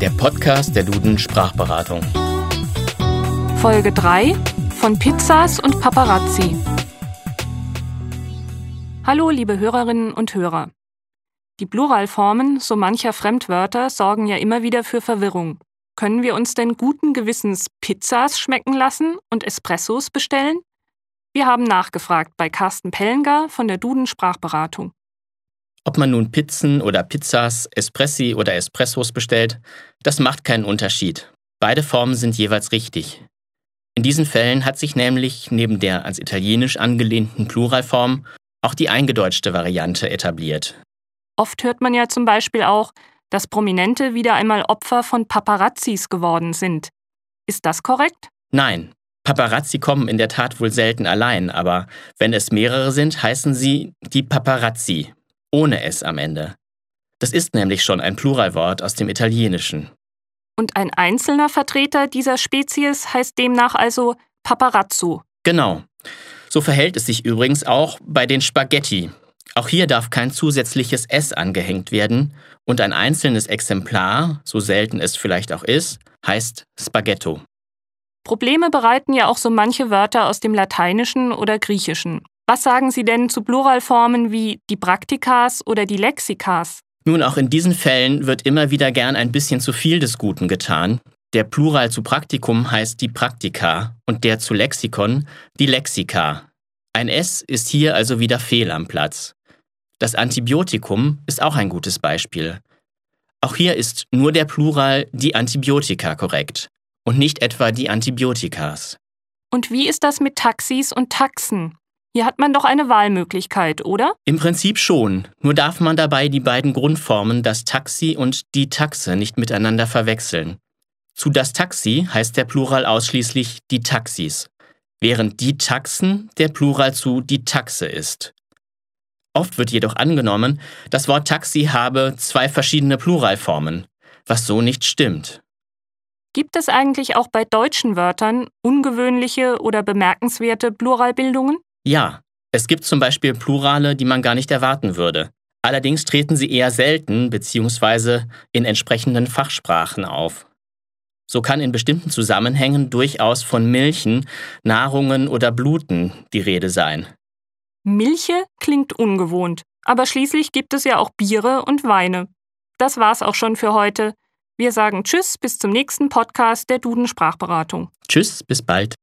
Der Podcast der Duden Sprachberatung. Folge 3 von Pizzas und Paparazzi. Hallo, liebe Hörerinnen und Hörer. Die Pluralformen so mancher Fremdwörter sorgen ja immer wieder für Verwirrung. Können wir uns denn guten Gewissens Pizzas schmecken lassen und Espressos bestellen? Wir haben nachgefragt bei Carsten Pellengar von der Duden Sprachberatung. Ob man nun Pizzen oder Pizzas, Espressi oder Espressos bestellt, das macht keinen Unterschied. Beide Formen sind jeweils richtig. In diesen Fällen hat sich nämlich neben der ans Italienisch angelehnten Pluralform auch die eingedeutschte Variante etabliert. Oft hört man ja zum Beispiel auch, dass Prominente wieder einmal Opfer von Paparazzis geworden sind. Ist das korrekt? Nein, Paparazzi kommen in der Tat wohl selten allein, aber wenn es mehrere sind, heißen sie die Paparazzi, ohne S am Ende. Das ist nämlich schon ein Pluralwort aus dem Italienischen. Und ein einzelner Vertreter dieser Spezies heißt demnach also Paparazzo. Genau. So verhält es sich übrigens auch bei den Spaghetti. Auch hier darf kein zusätzliches S angehängt werden und ein einzelnes Exemplar, so selten es vielleicht auch ist, heißt Spaghetto. Probleme bereiten ja auch so manche Wörter aus dem Lateinischen oder Griechischen. Was sagen Sie denn zu Pluralformen wie die Praktikas oder die Lexikas? Nun, auch in diesen Fällen wird immer wieder gern ein bisschen zu viel des Guten getan. Der Plural zu Praktikum heißt die Praktika und der zu Lexikon die Lexika. Ein S ist hier also wieder fehl am Platz. Das Antibiotikum ist auch ein gutes Beispiel. Auch hier ist nur der Plural die Antibiotika korrekt und nicht etwa die Antibiotikas. Und wie ist das mit Taxis und Taxen? Hier hat man doch eine Wahlmöglichkeit, oder? Im Prinzip schon, nur darf man dabei die beiden Grundformen das Taxi und die Taxe nicht miteinander verwechseln. Zu das Taxi heißt der Plural ausschließlich die Taxis, während die Taxen der Plural zu die Taxe ist. Oft wird jedoch angenommen, das Wort Taxi habe zwei verschiedene Pluralformen, was so nicht stimmt. Gibt es eigentlich auch bei deutschen Wörtern ungewöhnliche oder bemerkenswerte Pluralbildungen? Ja, es gibt zum Beispiel Plurale, die man gar nicht erwarten würde. Allerdings treten sie eher selten bzw. in entsprechenden Fachsprachen auf. So kann in bestimmten Zusammenhängen durchaus von Milchen, Nahrungen oder Bluten die Rede sein. Milche klingt ungewohnt, aber schließlich gibt es ja auch Biere und Weine. Das war's auch schon für heute. Wir sagen Tschüss, bis zum nächsten Podcast der Duden Sprachberatung. Tschüss, bis bald.